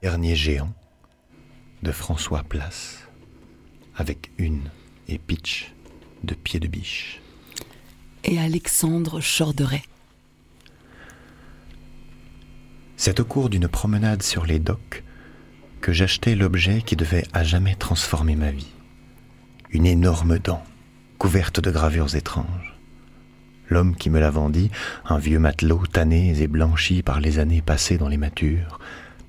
Dernier géant de François Place avec une et pitch de pied de biche. Et Alexandre Chorderet. C'est au cours d'une promenade sur les docks que j'achetai l'objet qui devait à jamais transformer ma vie. Une énorme dent, couverte de gravures étranges. L'homme qui me la vendit, un vieux matelot tanné et blanchi par les années passées dans les matures,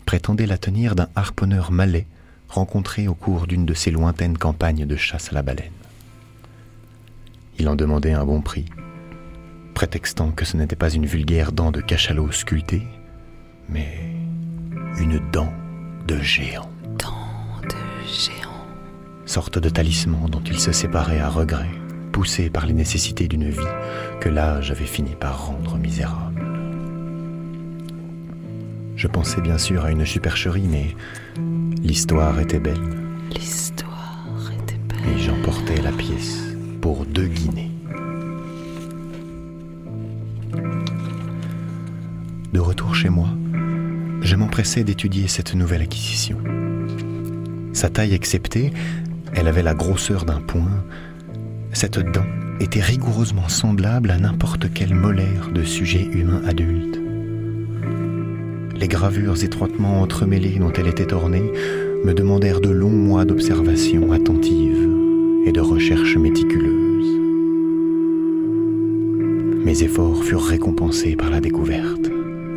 prétendait la tenir d'un harponneur malais rencontré au cours d'une de ces lointaines campagnes de chasse à la baleine. Il en demandait un bon prix, prétextant que ce n'était pas une vulgaire dent de cachalot sculptée, mais une dent de géant. Dent de géant. Sorte de talisman dont il se séparait à regret, poussé par les nécessités d'une vie que l'âge avait fini par rendre misérable. Je pensais bien sûr à une supercherie, mais l'histoire était belle. L'histoire était belle. Et j'emportais la pièce pour deux guinées. De retour chez moi, je m'empressais d'étudier cette nouvelle acquisition. Sa taille exceptée, elle avait la grosseur d'un poing. Cette dent était rigoureusement semblable à n'importe quel molaire de sujet humain adulte. Les gravures étroitement entremêlées dont elle était ornée me demandèrent de longs mois d'observation attentive et de recherche méticuleuse. Mes efforts furent récompensés par la découverte,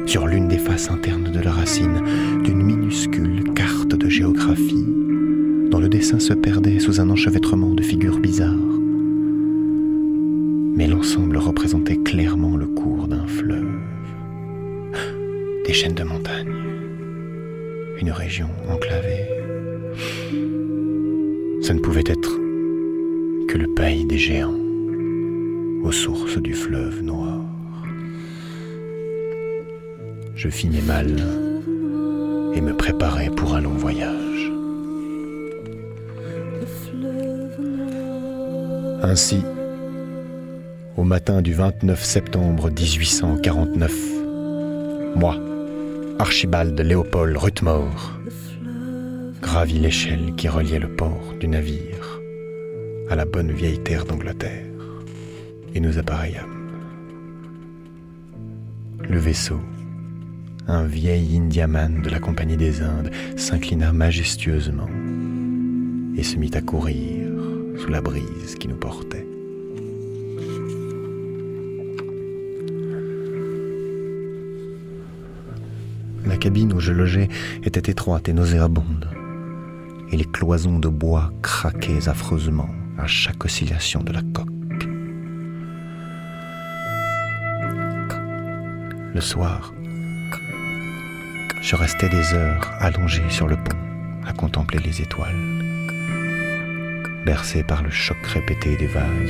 sur l'une des faces internes de la racine, d'une minuscule carte de géographie, dont le dessin se perdait sous un enchevêtrement de figures bizarres. Mais l'ensemble représentait clairement le cours d'un fleuve des chaînes de montagnes, une région enclavée. Ça ne pouvait être que le pays des géants, aux sources du fleuve noir. Je fis mes malles et me préparai pour un long voyage. Ainsi, au matin du 29 septembre 1849, moi, Archibald Léopold Rutmore gravit l'échelle qui reliait le port du navire à la bonne vieille terre d'Angleterre et nous appareillâmes. Le vaisseau, un vieil indiaman de la Compagnie des Indes, s'inclina majestueusement et se mit à courir sous la brise qui nous portait. Cabine où je logeais était étroite et nauséabonde, et les cloisons de bois craquaient affreusement à chaque oscillation de la coque. Le soir, je restais des heures allongé sur le pont à contempler les étoiles, bercé par le choc répété des vagues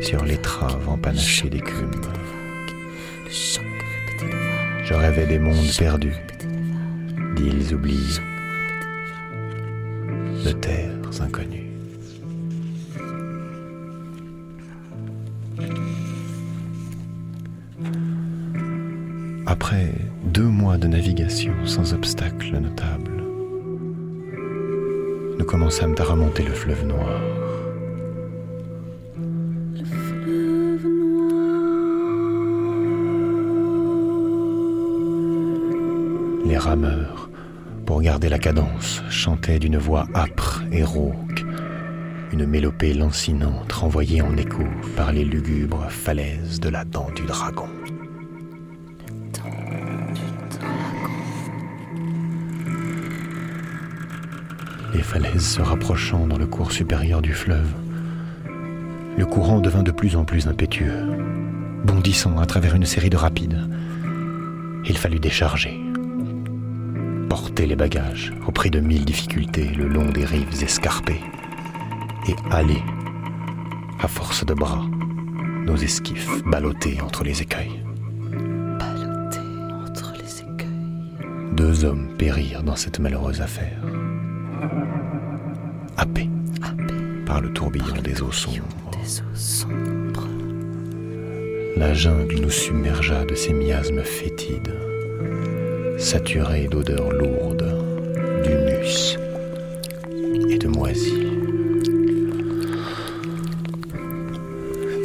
sur l'étrave empanachée d'écume. Je rêvais des mondes perdus, d'îles oubliées, de terres inconnues. Après deux mois de navigation sans obstacle notable, nous commençâmes à remonter le fleuve noir. Pour garder la cadence, chantaient d'une voix âpre et rauque, une mélopée lancinante renvoyée en écho par les lugubres falaises de la dent du dragon. Les falaises se rapprochant dans le cours supérieur du fleuve, le courant devint de plus en plus impétueux, bondissant à travers une série de rapides. Il fallut décharger porter les bagages au prix de mille difficultés le long des rives escarpées et aller, à force de bras, nos esquifs ballottés entre les écueils. Ballottés entre les écueils. Deux hommes périrent dans cette malheureuse affaire, happés Happés par le tourbillon des eaux sombres. des eaux sombres. La jungle nous submergea de ses miasmes fétides, saturé d'odeurs lourdes, d'humus et de moisie.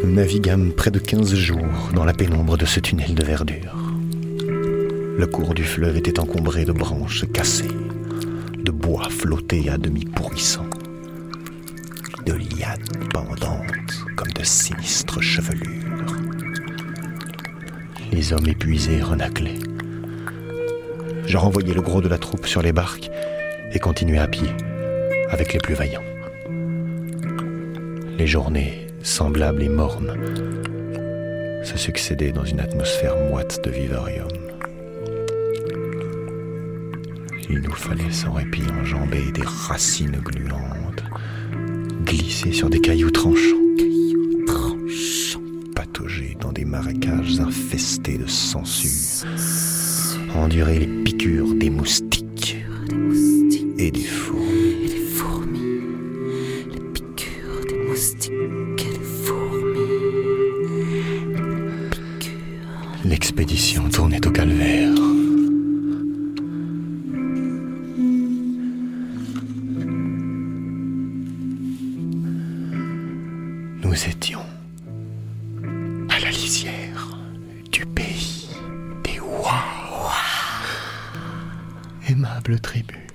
Nous naviguâmes près de 15 jours dans la pénombre de ce tunnel de verdure. Le cours du fleuve était encombré de branches cassées, de bois flottés à demi pourrissants, de lianes pendantes comme de sinistres chevelures. Les hommes épuisés renaclaient je renvoyais le gros de la troupe sur les barques et continuais à pied avec les plus vaillants. Les journées, semblables et mornes, se succédaient dans une atmosphère moite de vivarium. Il nous fallait sans répit enjamber des racines gluantes, glisser sur des cailloux tranchants, Cailloux tranchants. patauger dans des marécages infestés de sangsues, endurer les piqûres des moustiques Des moustiques et des fourmis. et des fourmis. Les piqûres des moustiques et des fourmis. L'expédition tournait au calvaire. Nous étions tribu,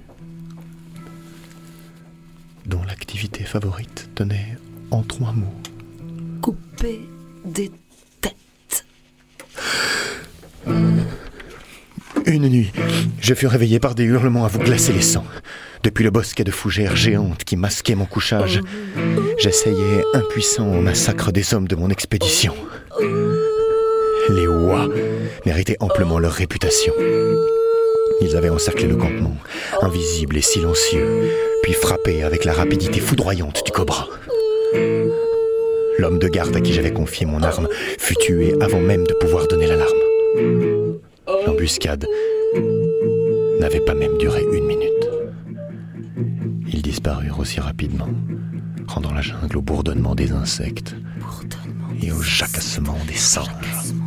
dont l'activité favorite tenait en trois mots. Couper des têtes. Une nuit, je fus réveillé par des hurlements à vous glacer les sangs. Depuis le bosquet de fougères géantes qui masquait mon couchage, j'essayais impuissant au massacre des hommes de mon expédition. Les Wa méritaient amplement leur réputation. Ils avaient encerclé le campement, invisibles et silencieux, puis frappé avec la rapidité foudroyante du cobra. L'homme de garde à qui j'avais confié mon arme fut tué avant même de pouvoir donner l'alarme. L'embuscade n'avait pas même duré une minute. Ils disparurent aussi rapidement, rendant la jungle au bourdonnement des insectes et au jacassement des singes. jacassement des singes.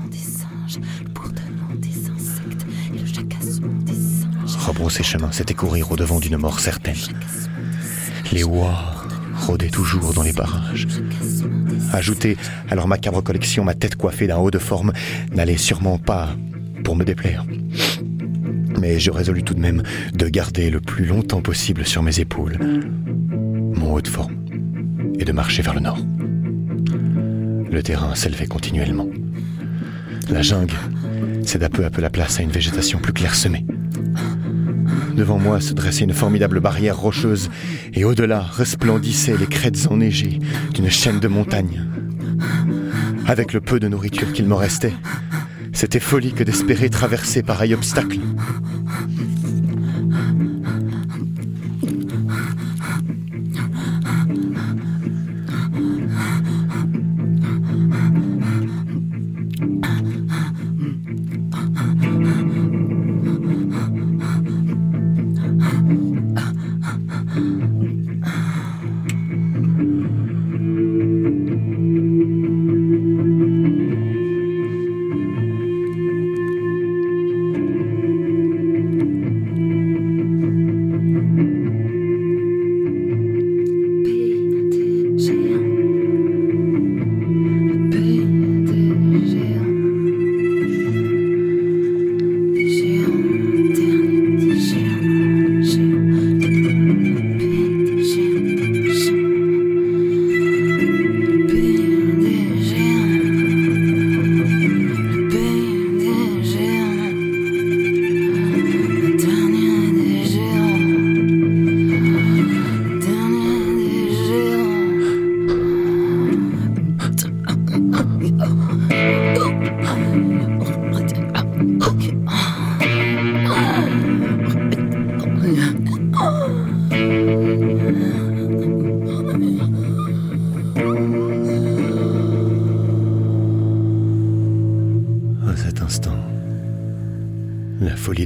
Rebrousser chemin, c'était courir au-devant d'une mort certaine. Les Wa rôdaient toujours dans les barrages. Ajouter à leur macabre collection ma tête coiffée d'un haut de forme n'allait sûrement pas pour me déplaire. Mais je résolus tout de même de garder le plus longtemps possible sur mes épaules mon haut de forme et de marcher vers le nord. Le terrain s'élevait continuellement. La jungle céda peu à peu la place à une végétation plus clairsemée. Devant moi se dressait une formidable barrière rocheuse et au-delà resplendissaient les crêtes enneigées d'une chaîne de montagnes. Avec le peu de nourriture qu'il me restait, c'était folie que d'espérer traverser pareil obstacle.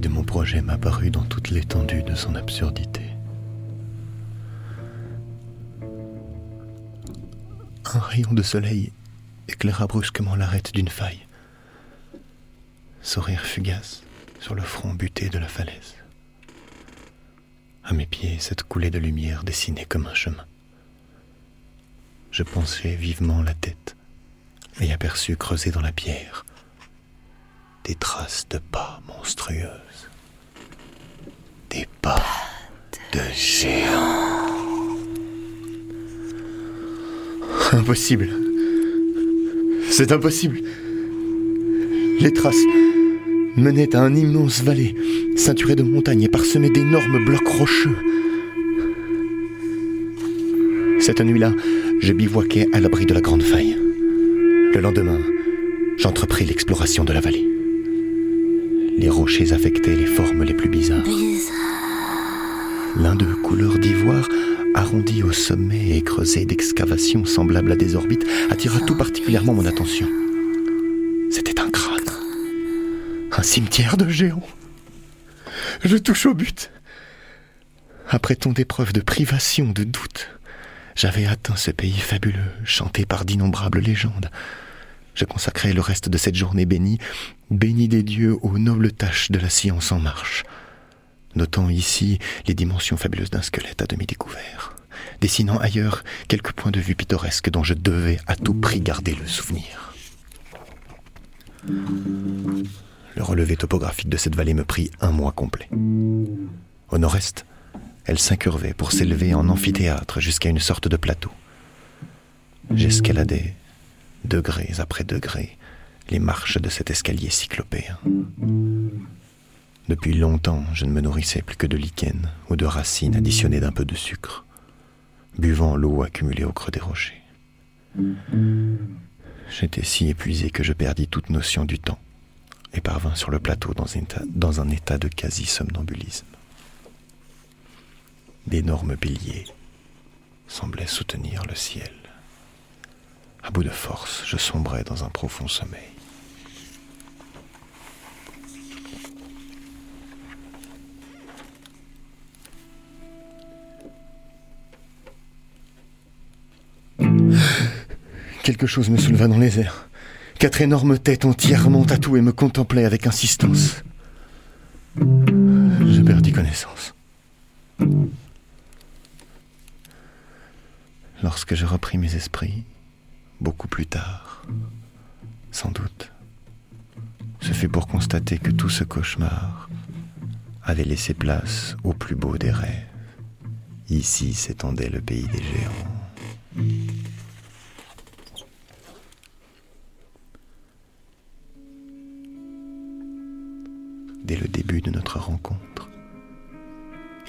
De mon projet m'apparut dans toute l'étendue de son absurdité. Un rayon de soleil éclaira brusquement l'arête d'une faille. Sourire fugace sur le front buté de la falaise. À mes pieds, cette coulée de lumière dessinait comme un chemin. Je pensais vivement la tête et aperçus creusés dans la pierre des traces de pas monstrueuses. Des pas de géants. Impossible. C'est impossible. Les traces menaient à un immense vallée, ceinturée de montagnes et parsemée d'énormes blocs rocheux. Cette nuit-là, je bivouaquais à l'abri de la grande faille. Le lendemain, j'entrepris l'exploration de la vallée. Les rochers affectaient les formes les plus bizarres. L'un de couleur d'ivoire, arrondi au sommet et creusé d'excavations semblables à des orbites, attira tout particulièrement mon attention. C'était un crâne. Un cimetière de géants. Je touche au but. Après tant d'épreuves, de privations, de doutes, j'avais atteint ce pays fabuleux, chanté par d'innombrables légendes. Je consacrai le reste de cette journée bénie, bénie des dieux aux nobles tâches de la science en marche, notant ici les dimensions fabuleuses d'un squelette à demi découvert, dessinant ailleurs quelques points de vue pittoresques dont je devais à tout prix garder le souvenir. Le relevé topographique de cette vallée me prit un mois complet. Au nord-est, elle s'incurvait pour s'élever en amphithéâtre jusqu'à une sorte de plateau. J'escaladais degrés après degrés, les marches de cet escalier cyclopéen. Depuis longtemps, je ne me nourrissais plus que de lichen ou de racines additionnées d'un peu de sucre, buvant l'eau accumulée au creux des rochers. J'étais si épuisé que je perdis toute notion du temps et parvins sur le plateau dans un état, de quasi-somnambulisme. D'énormes piliers semblaient soutenir le ciel. À bout de force, je sombrais dans un profond sommeil. Quelque chose me souleva dans les airs. Quatre énormes têtes entièrement tatouées me contemplaient avec insistance. Je perdis connaissance. Lorsque je repris mes esprits, beaucoup plus tard, sans doute, ce fut pour constater que tout ce cauchemar avait laissé place au plus beau des rêves. Ici s'étendait le pays des géants. Dès le début de notre rencontre,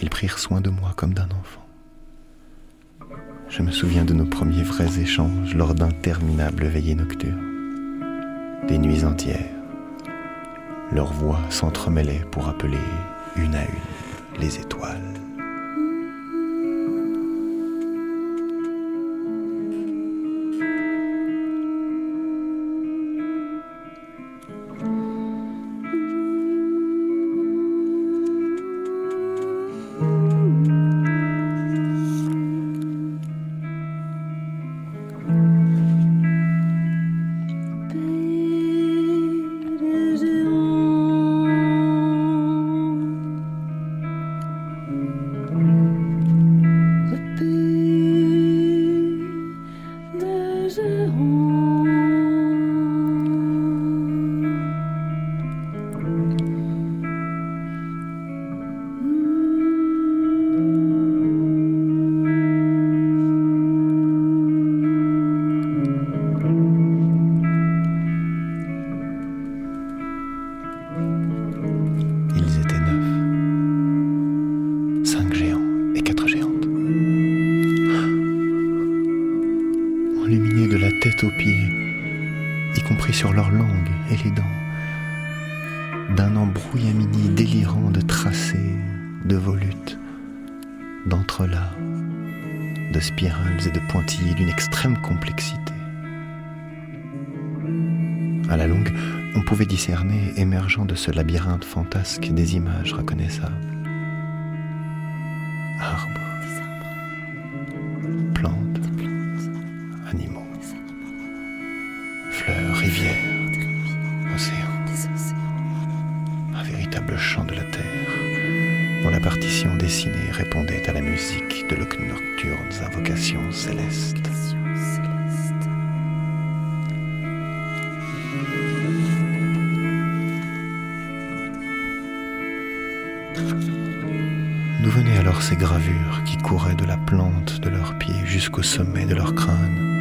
ils prirent soin de moi comme d'un enfant. Je me souviens de nos premiers vrais échanges lors d'interminables veillées nocturnes. Des nuits entières. Leurs voix s'entremêlaient pour appeler une à une les étoiles. D'une extrême complexité. À la longue, on pouvait discerner, émergeant de ce labyrinthe fantasque, des images reconnaissables. Qui couraient de la plante de leurs pieds jusqu'au sommet de leur crâne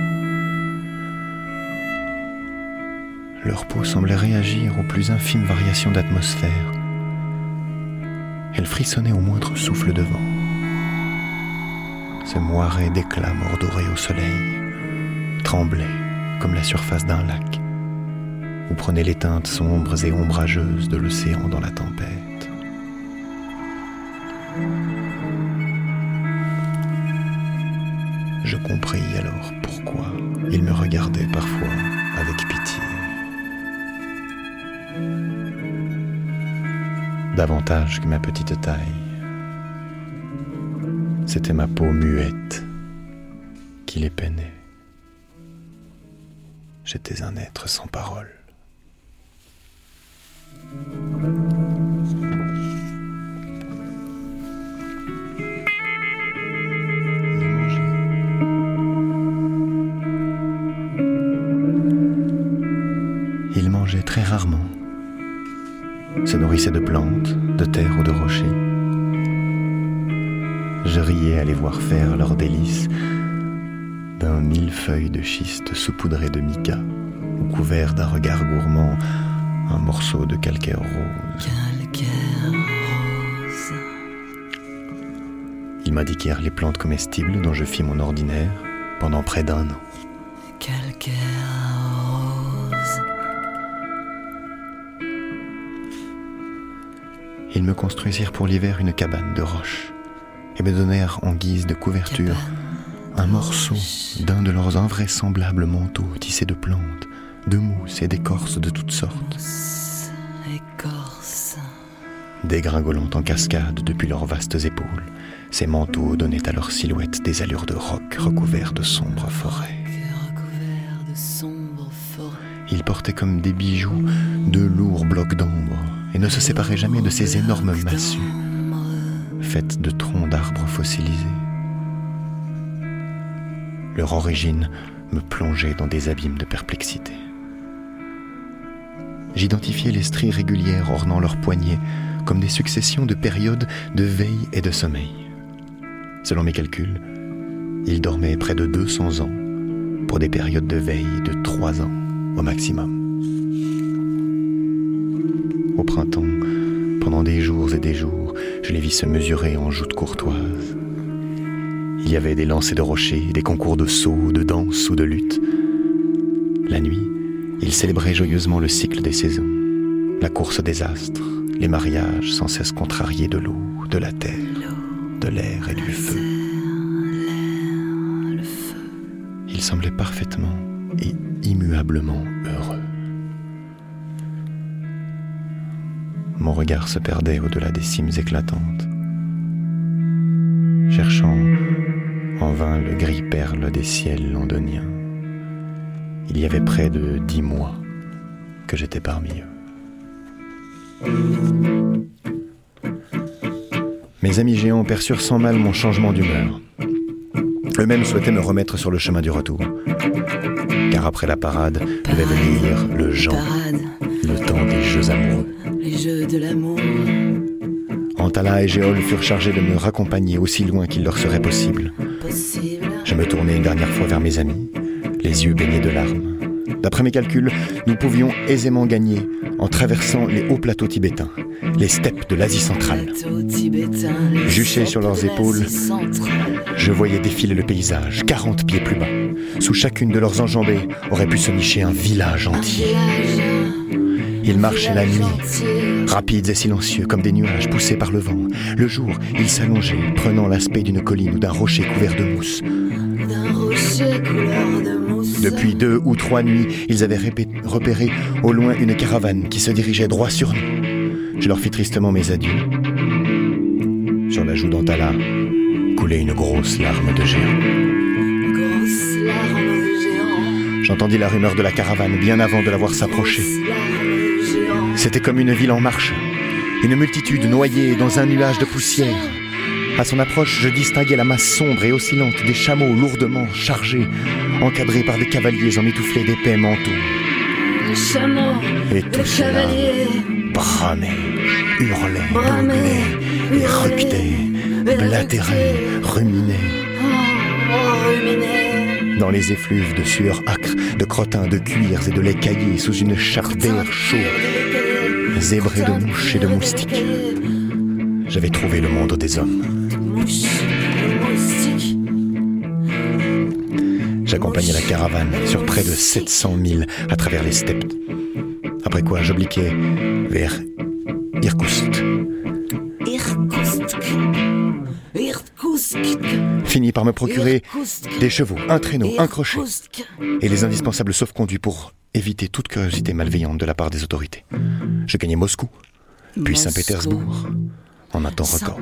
Leur peau semblait réagir aux plus infimes variations d'atmosphère. Elle frissonnait au moindre souffle de vent. Se moirait d'éclats mordorés au soleil, tremblait comme la surface d'un lac, ou prenait les teintes sombres et ombrageuses de l'océan dans la tempête. Je compris alors pourquoi il me regardait parfois avec pitié. Davantage que ma petite taille. C'était ma peau muette qui les peinait. J'étais un être sans parole. De plantes, de terre ou de rochers. Je riais à les voir faire leurs délices d'un millefeuille de schiste saupoudré de mica ou couvert d'un regard gourmand un morceau de calcaire rose. Calcaire rose. Ils m'indiquèrent les plantes comestibles dont je fis mon ordinaire pendant près d'un an. Calcaire rose. Ils me construisirent pour l'hiver une cabane de roches et me donnèrent en guise de couverture un morceau d'un de leurs invraisemblables manteaux tissés de plantes, de mousse et d'écorces de toutes sortes, dégringolant en cascade depuis leurs vastes épaules. Ces manteaux donnaient à leur silhouette des allures de roc recouverts de sombres forêts. Ils portaient comme des bijoux de lourds blocs d'ombre et ne se séparaient jamais de ces énormes massues faites de troncs d'arbres fossilisés. Leur origine me plongeait dans des abîmes de perplexité. J'identifiais les stries régulières ornant leurs poignets comme des successions de périodes de veille et de sommeil. Selon mes calculs, ils dormaient près de 200 ans pour des périodes de veille de 3 ans au maximum. Au printemps, pendant des jours et des jours, je les vis se mesurer en joutes courtoises. Il y avait des lancers de rochers, des concours de sauts, de danse ou de lutte. La nuit, ils célébraient joyeusement le cycle des saisons, la course des astres, les mariages sans cesse contrariés de l'eau, de la terre, de l'air et du feu. Ils semblaient parfaitement et immuablement heureux. Mon regard se perdait au-delà des cimes éclatantes, cherchant en vain le gris perle des ciels londoniens. Il y avait près de dix mois que j'étais parmi eux. Mes amis géants perçurent sans mal mon changement d'humeur. Eux-mêmes souhaitaient me remettre sur le chemin du retour. Car après la parade devait venir le Jean, Parade, le temps des jeux amoureux. les jeux de l'amour. Antala et Géol furent chargés de me raccompagner aussi loin qu'il leur serait possible. Possible. Je me tournai une dernière fois vers mes amis, les yeux baignés de larmes. D'après mes calculs, nous pouvions aisément gagner en traversant les hauts plateaux tibétains, les steppes de l'Asie centrale. Juchés sur leurs épaules. Je voyais défiler le paysage, 40 pieds plus bas. Sous chacune de leurs enjambées aurait pu se nicher un village entier. Ils marchaient la nuit, rapides et silencieux comme des nuages poussés par le vent. Le jour, ils s'allongeaient, prenant l'aspect d'une colline ou d'un rocher couvert de mousse. Depuis deux ou trois nuits, ils avaient repéré au loin une caravane qui se dirigeait droit sur nous. Je leur fis tristement mes adieux. Sur la joue d'Antala coulait une grosse larme de géant. Grosse larme de géant. J'entendis la rumeur de la caravane bien avant de la voir s'approcher. C'était comme une ville en marche, une multitude noyée dans un nuage de poussière. À son approche, je distinguais la masse sombre et oscillante des chameaux lourdement chargés, encadrés par des cavaliers emmitouflés d'épais manteaux. Le chameau. Et Le tout cela cavalier. bramait, hurlait, Bramait, beuglaient, éructé, blatéré, ruminé. Oh, ruminé. Dans les effluves de sueur âcre, de crottins, de cuirs et de lait caillé sous une chape d'air chaud, zébré de mouches et de moustiques. J'avais trouvé le monde des hommes. Moustique. J'accompagnais la caravane sur près de 700 milles à travers les steppes. Après quoi, j'obliquais vers Irkoutsk. Fini par me procurer des chevaux, un traîneau, un crochet et les indispensables sauf-conduits pour éviter toute curiosité malveillante de la part des autorités. Je gagnais Moscou, puis. Saint-Pétersbourg, en un temps record.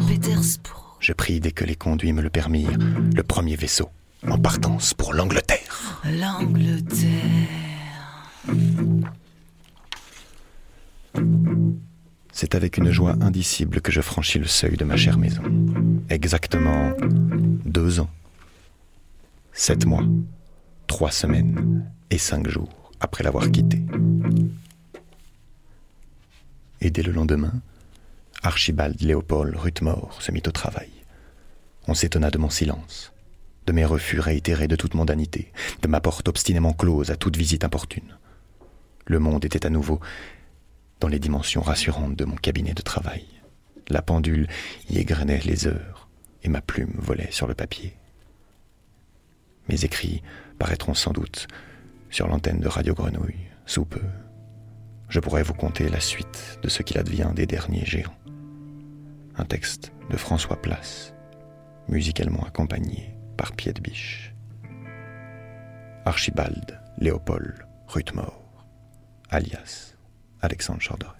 Je pris dès que les conduits me le permirent le premier vaisseau en partance pour l'Angleterre. L'Angleterre. C'est avec une joie indicible que je franchis le seuil de ma chère maison. Exactement deux ans, sept mois, trois semaines et cinq jours après l'avoir quitté. Et dès le lendemain, Archibald Léopold Rutmore se mit au travail. On s'étonna de mon silence, de mes refus réitérés de toute mondanité, de ma porte obstinément close à toute visite importune. Le monde était à nouveau dans les dimensions rassurantes de mon cabinet de travail. La pendule y égrenait les heures et ma plume volait sur le papier. Mes écrits paraîtront sans doute sur l'antenne de Radio Grenouille sous peu. Je pourrais vous conter la suite de ce qu'il advient des derniers géants. Un texte de François Place, musicalement accompagné par Pied de Biche. Archibald Léopold Rutmore, alias Alexandre Chorderet.